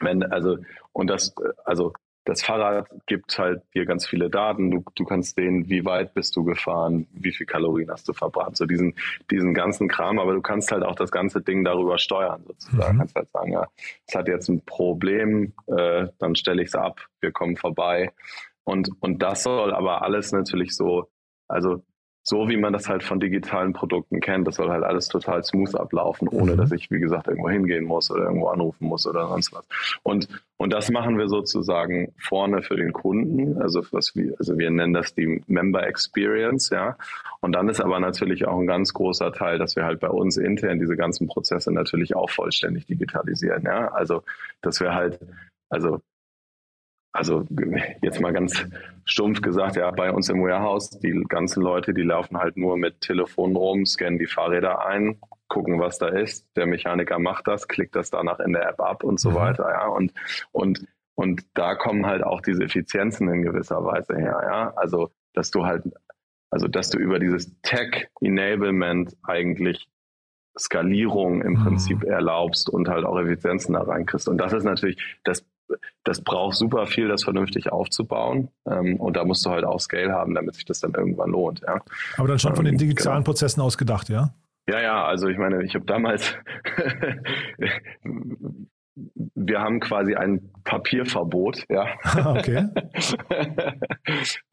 wenn, also, und das, also das Fahrrad gibt halt dir ganz viele Daten. Du, du kannst sehen, wie weit bist du gefahren, wie viel Kalorien hast du verbrannt, so diesen, diesen ganzen Kram. Aber du kannst halt auch das ganze Ding darüber steuern, sozusagen. Mhm. kannst halt sagen, ja, es hat jetzt ein Problem, äh, dann stelle ich es ab, wir kommen vorbei. Und, und das soll aber alles natürlich so, also so wie man das halt von digitalen Produkten kennt. Das soll halt alles total smooth ablaufen, ohne mhm. dass ich, wie gesagt, irgendwo hingehen muss oder irgendwo anrufen muss oder sonst was. Und, und das machen wir sozusagen vorne für den Kunden. Also was wir, also wir nennen das die Member Experience, ja. Und dann ist aber natürlich auch ein ganz großer Teil, dass wir halt bei uns intern diese ganzen Prozesse natürlich auch vollständig digitalisieren, ja. Also, dass wir halt, also also jetzt mal ganz stumpf gesagt, ja, bei uns im Warehouse, die ganzen Leute, die laufen halt nur mit Telefon rum, scannen die Fahrräder ein, gucken, was da ist. Der Mechaniker macht das, klickt das danach in der App ab und so mhm. weiter, ja. Und, und, und da kommen halt auch diese Effizienzen in gewisser Weise her, ja. Also, dass du halt, also, dass du über dieses Tech-Enablement eigentlich Skalierung im mhm. Prinzip erlaubst und halt auch Effizienzen da reinkriegst. Und das ist natürlich, das das braucht super viel, das vernünftig aufzubauen. Ähm, und da musst du halt auch Scale haben, damit sich das dann irgendwann lohnt. Ja. Aber dann schon von den ähm, digitalen genau. Prozessen aus gedacht, ja? Ja, ja, also ich meine, ich habe damals, wir haben quasi ein Papierverbot, ja. Okay.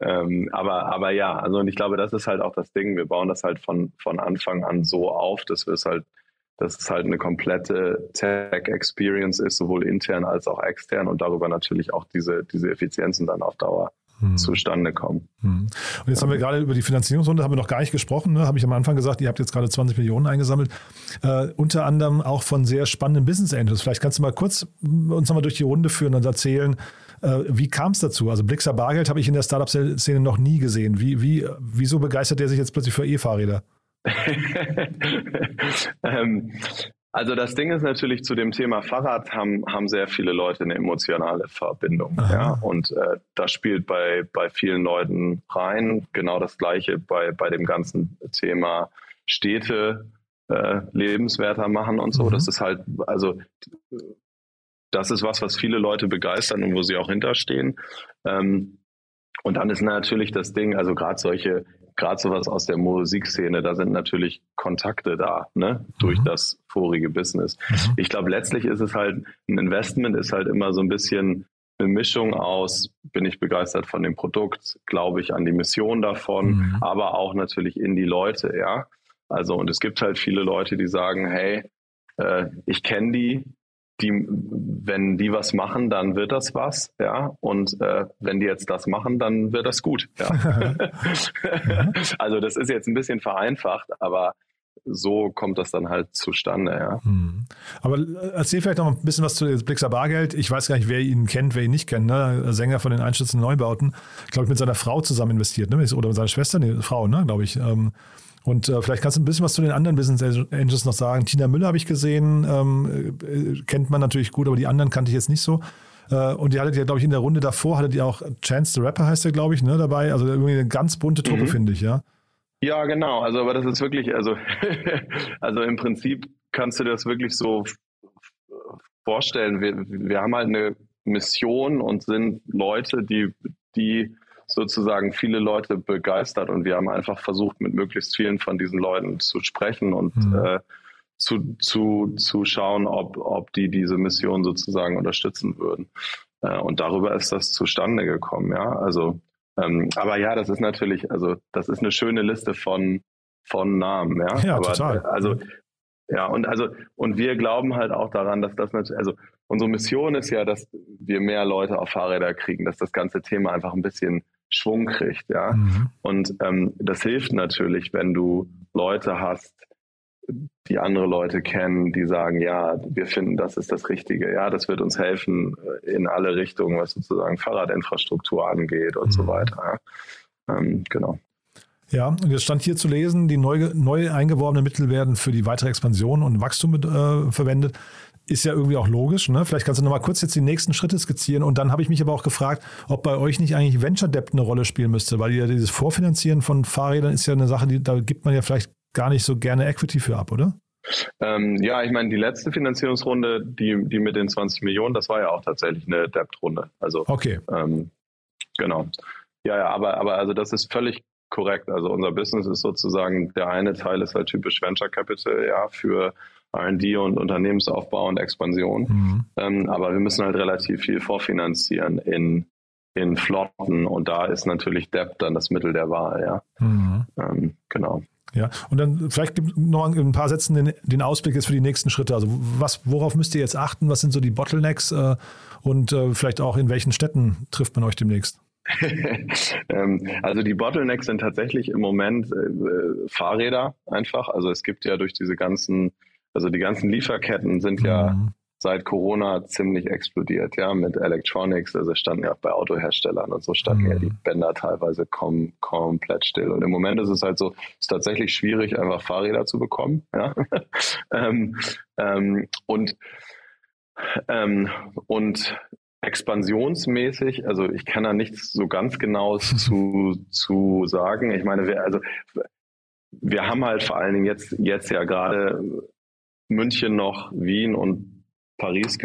ähm, aber, aber ja, also und ich glaube, das ist halt auch das Ding. Wir bauen das halt von, von Anfang an so auf, dass wir es halt dass es halt eine komplette Tech-Experience ist, sowohl intern als auch extern und darüber natürlich auch diese, diese Effizienzen dann auf Dauer hm. zustande kommen. Hm. Und jetzt haben wir gerade über die Finanzierungsrunde haben wir noch gar nicht gesprochen, ne? habe ich am Anfang gesagt, ihr habt jetzt gerade 20 Millionen eingesammelt, äh, unter anderem auch von sehr spannenden Business Angels. Vielleicht kannst du mal kurz uns nochmal durch die Runde führen und erzählen, äh, wie kam es dazu? Also Blixer Bargeld habe ich in der Startup-Szene noch nie gesehen. Wie, wie, wieso begeistert der sich jetzt plötzlich für E-Fahrräder? ähm, also das Ding ist natürlich zu dem Thema Fahrrad haben, haben sehr viele Leute eine emotionale Verbindung. Ja? Und äh, das spielt bei, bei vielen Leuten rein. Genau das gleiche bei, bei dem ganzen Thema Städte äh, lebenswerter machen und so. Mhm. Das ist halt, also das ist was, was viele Leute begeistern und wo sie auch hinterstehen. Ähm, und dann ist natürlich das Ding, also gerade solche gerade sowas aus der Musikszene, da sind natürlich Kontakte da, ne, durch mhm. das vorige Business. Mhm. Ich glaube, letztlich ist es halt, ein Investment ist halt immer so ein bisschen eine Mischung aus, bin ich begeistert von dem Produkt, glaube ich an die Mission davon, mhm. aber auch natürlich in die Leute, ja. Also, und es gibt halt viele Leute, die sagen, hey, äh, ich kenne die, die, wenn die was machen, dann wird das was, ja. Und äh, wenn die jetzt das machen, dann wird das gut. Ja. also das ist jetzt ein bisschen vereinfacht, aber so kommt das dann halt zustande, ja. Hm. Aber äh, erzähl vielleicht noch ein bisschen was zu Blixer Bargeld. Ich weiß gar nicht, wer ihn kennt, wer ihn nicht kennt. Ne? Sänger von den Einstürzen Neubauten, glaube ich, mit seiner Frau zusammen investiert, ne? Oder mit seiner Schwester, nee, Frau, ne, glaube ich. Ähm, und äh, vielleicht kannst du ein bisschen was zu den anderen Business Angels noch sagen. Tina Müller habe ich gesehen, ähm, äh, kennt man natürlich gut, aber die anderen kannte ich jetzt nicht so. Äh, und die hattet ja, glaube ich, in der Runde davor, hattet ihr auch Chance the Rapper, heißt der, glaube ich, ne, dabei. Also irgendwie eine ganz bunte Truppe, mhm. finde ich, ja. Ja, genau. Also, aber das ist wirklich, also, also im Prinzip kannst du dir das wirklich so vorstellen. Wir, wir haben halt eine Mission und sind Leute, die, die sozusagen viele Leute begeistert und wir haben einfach versucht, mit möglichst vielen von diesen Leuten zu sprechen und mhm. äh, zu, zu, zu schauen, ob, ob die diese Mission sozusagen unterstützen würden. Äh, und darüber ist das zustande gekommen, ja. Also, ähm, aber ja, das ist natürlich, also das ist eine schöne Liste von von Namen. Ja, ja Aber, total. Also ja, und also, und wir glauben halt auch daran, dass das natürlich, also unsere Mission ist ja, dass wir mehr Leute auf Fahrräder kriegen, dass das ganze Thema einfach ein bisschen Schwung kriegt, ja. Mhm. Und ähm, das hilft natürlich, wenn du Leute hast, die andere Leute kennen, die sagen, ja, wir finden, das ist das Richtige. Ja, das wird uns helfen äh, in alle Richtungen, was sozusagen Fahrradinfrastruktur angeht und mhm. so weiter. Ja. Ähm, genau. Ja, und jetzt stand hier zu lesen, die neu, neu eingeworbenen Mittel werden für die weitere Expansion und Wachstum äh, verwendet. Ist ja irgendwie auch logisch. Ne? Vielleicht kannst du nochmal kurz jetzt die nächsten Schritte skizzieren. Und dann habe ich mich aber auch gefragt, ob bei euch nicht eigentlich Venture Debt eine Rolle spielen müsste, weil ja dieses Vorfinanzieren von Fahrrädern ist ja eine Sache, die, da gibt man ja vielleicht gar nicht so gerne Equity für ab, oder? Ähm, ja, ich meine, die letzte Finanzierungsrunde, die, die mit den 20 Millionen, das war ja auch tatsächlich eine Debt-Runde. Also, okay. Ähm, genau. Ja, ja, aber, aber also das ist völlig korrekt. Also unser Business ist sozusagen, der eine Teil ist halt typisch Venture Capital, ja, für R&D und Unternehmensaufbau und Expansion. Mhm. Ähm, aber wir müssen halt relativ viel vorfinanzieren in, in Flotten und da ist natürlich Debt dann das Mittel der Wahl, ja. Mhm. Ähm, genau. Ja, und dann vielleicht noch in ein paar Sätzen den, den, Ausblick jetzt für die nächsten Schritte. Also was, worauf müsst ihr jetzt achten? Was sind so die Bottlenecks äh, und äh, vielleicht auch in welchen Städten trifft man euch demnächst? Ähm, also die Bottlenecks sind tatsächlich im Moment äh, Fahrräder einfach. Also es gibt ja durch diese ganzen, also die ganzen Lieferketten sind ja mhm. seit Corona ziemlich explodiert, ja, mit Electronics. Also standen ja auch bei Autoherstellern und so standen mhm. ja die Bänder teilweise kom komplett still. Und im Moment ist es halt so, es ist tatsächlich schwierig, einfach Fahrräder zu bekommen, ja. ähm, ähm, und ähm, und expansionsmäßig, also ich kann da nichts so ganz genau zu, zu sagen. Ich meine, wir, also wir haben halt vor allen Dingen jetzt, jetzt ja gerade München noch, Wien und Paris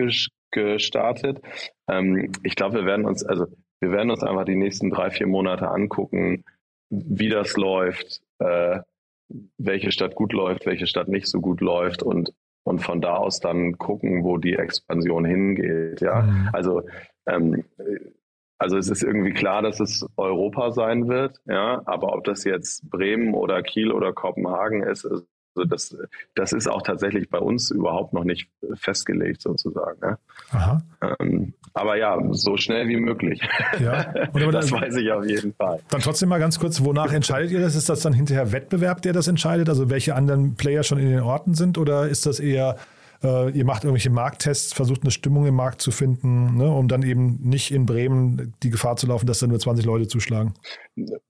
gestartet. Ähm, ich glaube, wir werden uns, also wir werden uns einfach die nächsten drei, vier Monate angucken, wie das läuft, äh, welche Stadt gut läuft, welche Stadt nicht so gut läuft und und von da aus dann gucken, wo die Expansion hingeht. Ja, mhm. also ähm, also es ist irgendwie klar, dass es Europa sein wird, ja, aber ob das jetzt Bremen oder Kiel oder Kopenhagen ist, also das, das ist auch tatsächlich bei uns überhaupt noch nicht festgelegt sozusagen. Ja. Aha. Ähm, aber ja, so schnell wie möglich. Ja. das dann, weiß ich auf jeden Fall. Dann trotzdem mal ganz kurz, wonach entscheidet ihr das? Ist das dann hinterher Wettbewerb, der das entscheidet? Also welche anderen Player schon in den Orten sind? Oder ist das eher, äh, ihr macht irgendwelche Markttests, versucht eine Stimmung im Markt zu finden, ne, um dann eben nicht in Bremen die Gefahr zu laufen, dass da nur 20 Leute zuschlagen?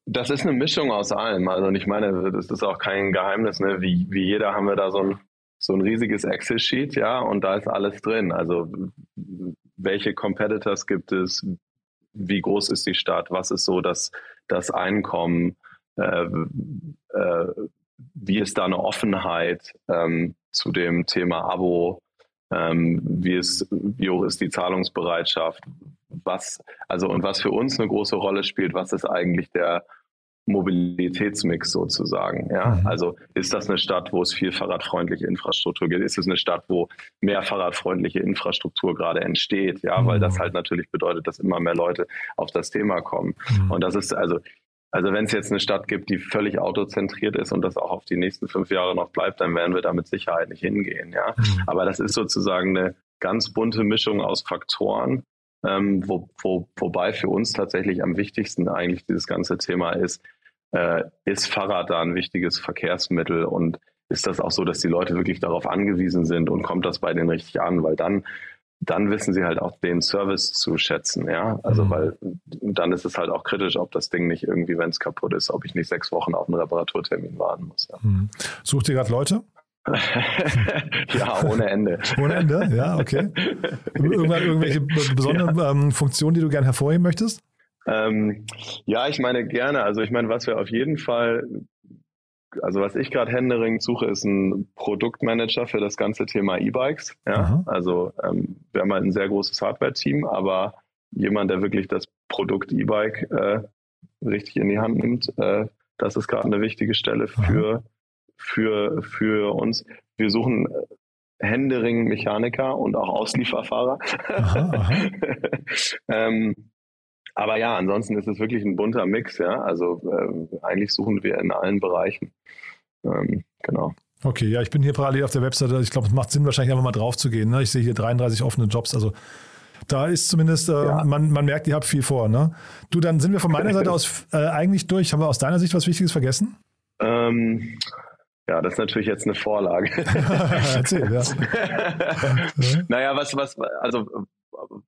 Das ist eine Mischung aus allem. Also ich meine, das ist auch kein Geheimnis. Ne? Wie, wie jeder haben wir da so ein so ein riesiges Excel-Sheet, ja, und da ist alles drin. Also welche Competitors gibt es, wie groß ist die Stadt, was ist so das, das Einkommen, äh, äh, wie ist da eine Offenheit ähm, zu dem Thema Abo, ähm, wie, ist, wie hoch ist die Zahlungsbereitschaft, was, also und was für uns eine große Rolle spielt, was ist eigentlich der Mobilitätsmix sozusagen. Ja? Mhm. Also ist das eine Stadt, wo es viel fahrradfreundliche Infrastruktur gibt? Ist es eine Stadt, wo mehr fahrradfreundliche Infrastruktur gerade entsteht? Ja, mhm. weil das halt natürlich bedeutet, dass immer mehr Leute auf das Thema kommen. Mhm. Und das ist also, also wenn es jetzt eine Stadt gibt, die völlig autozentriert ist und das auch auf die nächsten fünf Jahre noch bleibt, dann werden wir da mit Sicherheit nicht hingehen. Ja, mhm. aber das ist sozusagen eine ganz bunte Mischung aus Faktoren, ähm, wo, wo, wobei für uns tatsächlich am wichtigsten eigentlich dieses ganze Thema ist, äh, ist Fahrrad da ein wichtiges Verkehrsmittel und ist das auch so, dass die Leute wirklich darauf angewiesen sind und kommt das bei denen richtig an, weil dann dann wissen sie halt auch den Service zu schätzen, ja. Also mhm. weil dann ist es halt auch kritisch, ob das Ding nicht irgendwie, wenn es kaputt ist, ob ich nicht sechs Wochen auf einen Reparaturtermin warten muss. Ja. Mhm. Sucht ihr gerade Leute? ja, ohne Ende. ohne Ende, ja, okay. Irgendwann irgendwelche besonderen ja. ähm, Funktionen, die du gerne hervorheben möchtest? Ähm, ja, ich meine gerne. Also ich meine, was wir auf jeden Fall, also was ich gerade händeringend suche, ist ein Produktmanager für das ganze Thema E-Bikes. Ja? Also ähm, wir haben halt ein sehr großes Hardware-Team, aber jemand, der wirklich das Produkt E-Bike äh, richtig in die Hand nimmt, äh, das ist gerade eine wichtige Stelle für für, für uns. Wir suchen Händering Mechaniker und auch Auslieferfahrer. Aha, aha. ähm, aber ja, ansonsten ist es wirklich ein bunter Mix, ja. Also äh, eigentlich suchen wir in allen Bereichen. Ähm, genau. Okay, ja, ich bin hier parallel auf der Webseite. Ich glaube, es macht Sinn, wahrscheinlich einfach mal drauf zu gehen. Ne? Ich sehe hier 33 offene Jobs. Also da ist zumindest, äh, ja. man, man merkt, ihr habt viel vor. Ne? Du, dann sind wir von meiner Seite aus äh, eigentlich durch. Haben wir aus deiner Sicht was Wichtiges vergessen? Ähm, ja, das ist natürlich jetzt eine Vorlage. Erzähl, ja. naja, was, was, also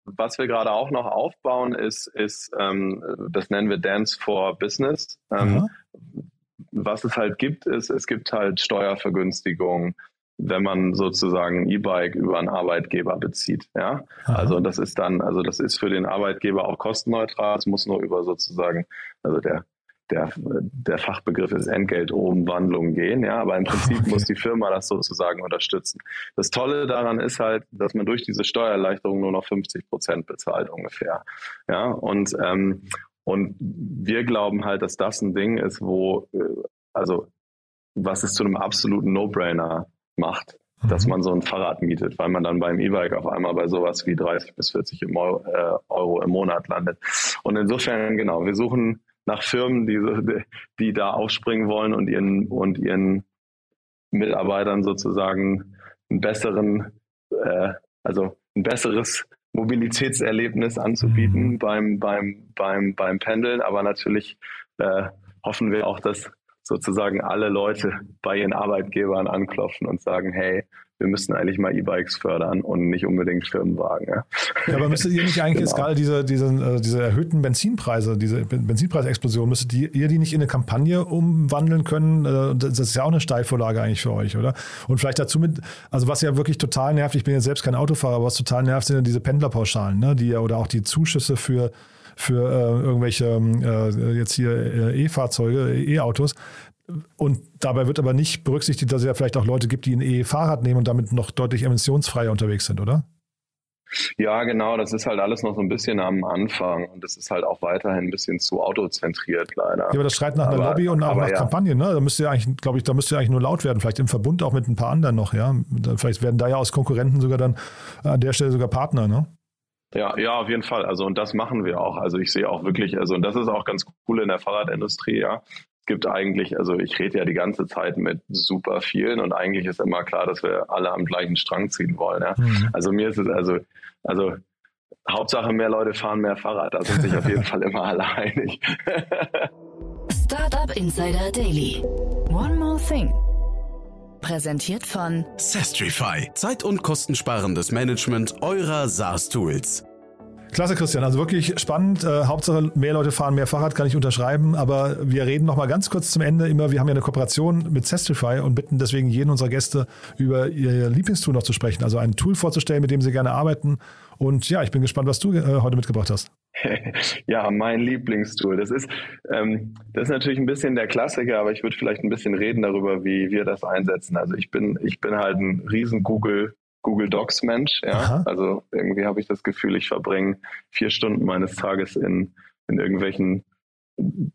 was wir gerade auch noch aufbauen, ist, ist ähm, das nennen wir Dance for Business. Ähm, was es halt gibt, ist, es gibt halt Steuervergünstigungen, wenn man sozusagen ein E-Bike über einen Arbeitgeber bezieht. Ja, also das ist dann, also das ist für den Arbeitgeber auch kostenneutral. Es muss nur über sozusagen, also der der, der Fachbegriff ist Entgeltumwandlung gehen, ja, aber im Prinzip okay. muss die Firma das sozusagen unterstützen. Das Tolle daran ist halt, dass man durch diese Steuererleichterung nur noch 50 Prozent bezahlt ungefähr, ja, und ähm, und wir glauben halt, dass das ein Ding ist, wo, äh, also, was es zu einem absoluten No-Brainer macht, mhm. dass man so ein Fahrrad mietet, weil man dann beim E-Bike auf einmal bei sowas wie 30 bis 40 Euro, äh, Euro im Monat landet. Und insofern, genau, wir suchen nach Firmen, die, die da aufspringen wollen und ihren, und ihren Mitarbeitern sozusagen einen besseren, äh, also ein besseres Mobilitätserlebnis anzubieten mhm. beim, beim, beim, beim Pendeln. Aber natürlich äh, hoffen wir auch, dass sozusagen alle Leute bei ihren Arbeitgebern anklopfen und sagen, hey, wir müssten eigentlich mal E-Bikes fördern und nicht unbedingt Firmenwagen. Ja, ja aber müsstet ihr nicht eigentlich genau. jetzt gerade diese, diese, äh, diese erhöhten Benzinpreise, diese Benzinpreisexplosion, müsstet ihr die nicht in eine Kampagne umwandeln können? Äh, das ist ja auch eine Steilvorlage eigentlich für euch, oder? Und vielleicht dazu mit, also was ja wirklich total nervt, ich bin jetzt selbst kein Autofahrer, aber was total nervt, sind ja diese Pendlerpauschalen, ne? die ja, oder auch die Zuschüsse für für äh, irgendwelche ähm, äh, jetzt hier äh, E-Fahrzeuge, E-Autos. Und dabei wird aber nicht berücksichtigt, dass es ja vielleicht auch Leute gibt, die ein E-Fahrrad nehmen und damit noch deutlich emissionsfreier unterwegs sind, oder? Ja, genau. Das ist halt alles noch so ein bisschen am Anfang und das ist halt auch weiterhin ein bisschen zu autozentriert, leider. Ja, aber das schreit nach aber, einer Lobby und auch nach ja. Kampagnen, ne? Da müsst ihr eigentlich, glaube ich, da müsst ihr eigentlich nur laut werden. Vielleicht im Verbund auch mit ein paar anderen noch, ja. Vielleicht werden da ja aus Konkurrenten sogar dann an der Stelle sogar Partner, ne? Ja, ja, auf jeden Fall. Also und das machen wir auch. Also ich sehe auch wirklich, also und das ist auch ganz cool in der Fahrradindustrie, ja gibt eigentlich, also ich rede ja die ganze Zeit mit super vielen und eigentlich ist immer klar, dass wir alle am gleichen Strang ziehen wollen. Ja? Mhm. Also mir ist es also, also Hauptsache mehr Leute fahren mehr Fahrrad, da sind sich auf jeden Fall immer alle einig. Startup Insider Daily. One more thing. Präsentiert von Sestrify. Zeit- und kostensparendes Management eurer SaaS-Tools. Klasse, Christian. Also wirklich spannend. Äh, Hauptsache, mehr Leute fahren mehr Fahrrad, kann ich unterschreiben. Aber wir reden noch mal ganz kurz zum Ende immer. Wir haben ja eine Kooperation mit Sestrify und bitten deswegen jeden unserer Gäste über ihr Lieblingstool noch zu sprechen. Also ein Tool vorzustellen, mit dem sie gerne arbeiten. Und ja, ich bin gespannt, was du äh, heute mitgebracht hast. ja, mein Lieblingstool. Das ist, ähm, das ist natürlich ein bisschen der Klassiker, aber ich würde vielleicht ein bisschen reden darüber, wie wir das einsetzen. Also ich bin, ich bin halt ein riesen Google Google Docs Mensch. Ja? Aha. Also irgendwie habe ich das Gefühl, ich verbringe vier Stunden meines Tages in, in irgendwelchen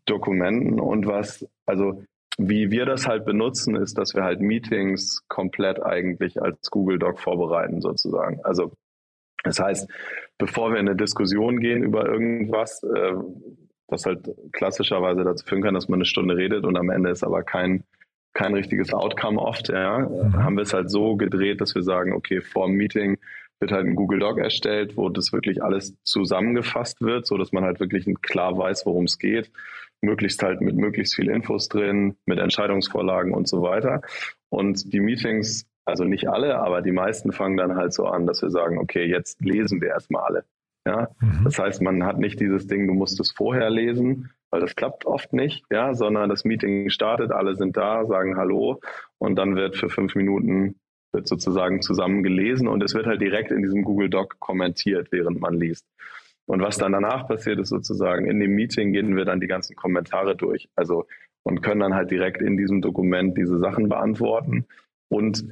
Dokumenten und was, also wie wir das halt benutzen, ist, dass wir halt Meetings komplett eigentlich als Google Doc vorbereiten sozusagen. Also das heißt, bevor wir in eine Diskussion gehen über irgendwas, äh, was halt klassischerweise dazu führen kann, dass man eine Stunde redet und am Ende ist aber kein kein richtiges Outcome oft, ja, mhm. haben wir es halt so gedreht, dass wir sagen, okay, vor dem Meeting wird halt ein Google Doc erstellt, wo das wirklich alles zusammengefasst wird, so dass man halt wirklich klar weiß, worum es geht, möglichst halt mit möglichst viel Infos drin, mit Entscheidungsvorlagen und so weiter. Und die Meetings, also nicht alle, aber die meisten fangen dann halt so an, dass wir sagen, okay, jetzt lesen wir erstmal alle. Ja, mhm. das heißt, man hat nicht dieses Ding, du musst es vorher lesen, weil das klappt oft nicht, ja, sondern das Meeting startet, alle sind da, sagen Hallo und dann wird für fünf Minuten wird sozusagen zusammen gelesen und es wird halt direkt in diesem Google Doc kommentiert, während man liest. Und was dann danach passiert, ist sozusagen in dem Meeting gehen wir dann die ganzen Kommentare durch, also und können dann halt direkt in diesem Dokument diese Sachen beantworten und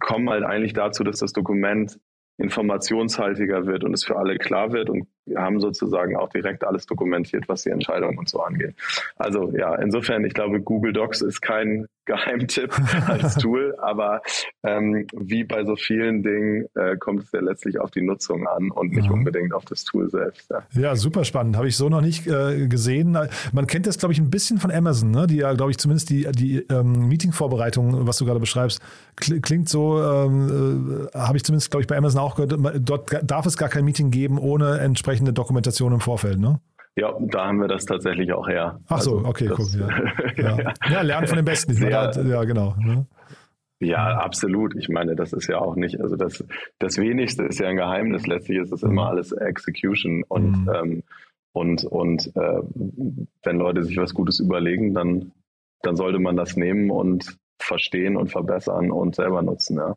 kommen halt eigentlich dazu, dass das Dokument informationshaltiger wird und es für alle klar wird und haben sozusagen auch direkt alles dokumentiert, was die Entscheidungen und so angeht. Also ja, insofern, ich glaube, Google Docs ist kein, Geheimtipp als Tool, aber ähm, wie bei so vielen Dingen äh, kommt es ja letztlich auf die Nutzung an und nicht mhm. unbedingt auf das Tool selbst. Ja, ja super spannend. Habe ich so noch nicht äh, gesehen. Man kennt das, glaube ich, ein bisschen von Amazon, ne? die ja, glaube ich, zumindest die, die ähm, Meeting-Vorbereitung, was du gerade beschreibst, klingt so, ähm, äh, habe ich zumindest, glaube ich, bei Amazon auch gehört, dort darf es gar kein Meeting geben ohne entsprechende Dokumentation im Vorfeld, ne? Ja, da haben wir das tatsächlich auch her. Ach so, also, okay, guck, ja. ja. ja. lernen von den Besten. Sehr, ja, genau. Ne? Ja, absolut. Ich meine, das ist ja auch nicht, also das, das Wenigste ist ja ein Geheimnis. Letztlich ist es mhm. immer alles Execution und, mhm. ähm, und, und äh, wenn Leute sich was Gutes überlegen, dann, dann sollte man das nehmen und verstehen und verbessern und selber nutzen, ja.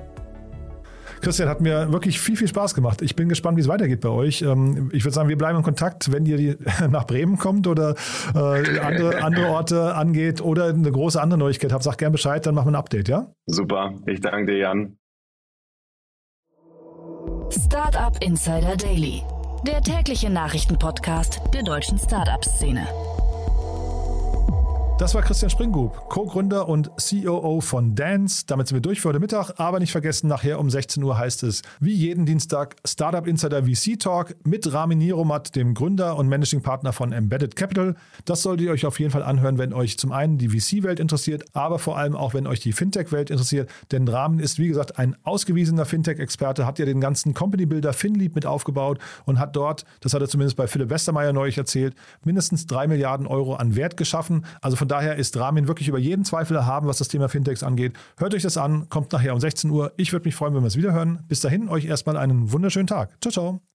Christian, hat mir wirklich viel, viel Spaß gemacht. Ich bin gespannt, wie es weitergeht bei euch. Ähm, ich würde sagen, wir bleiben in Kontakt, wenn ihr nach Bremen kommt oder äh, andere, andere Orte angeht oder eine große andere Neuigkeit habt. Sag gerne Bescheid, dann machen wir ein Update, ja? Super. Ich danke dir, Jan. Startup Insider Daily, der tägliche Nachrichtenpodcast der deutschen Startup-Szene. Das war Christian Springgub, Co-Gründer und COO von Dance. Damit sind wir durch für heute Mittag, aber nicht vergessen, nachher um 16 Uhr heißt es wie jeden Dienstag Startup Insider VC Talk mit Ramin Niromat, dem Gründer und Managing Partner von Embedded Capital. Das solltet ihr euch auf jeden Fall anhören, wenn euch zum einen die VC-Welt interessiert, aber vor allem auch, wenn euch die Fintech-Welt interessiert. Denn Ramin ist, wie gesagt, ein ausgewiesener Fintech-Experte, hat ja den ganzen Company-Builder FinLeap mit aufgebaut und hat dort, das hat er zumindest bei Philipp Westermeier neulich erzählt, mindestens drei Milliarden Euro an Wert geschaffen. Also von daher ist Ramin wirklich über jeden Zweifel erhaben, was das Thema Fintechs angeht. Hört euch das an, kommt nachher um 16 Uhr. Ich würde mich freuen, wenn wir es wieder hören. Bis dahin, euch erstmal einen wunderschönen Tag. Ciao, ciao.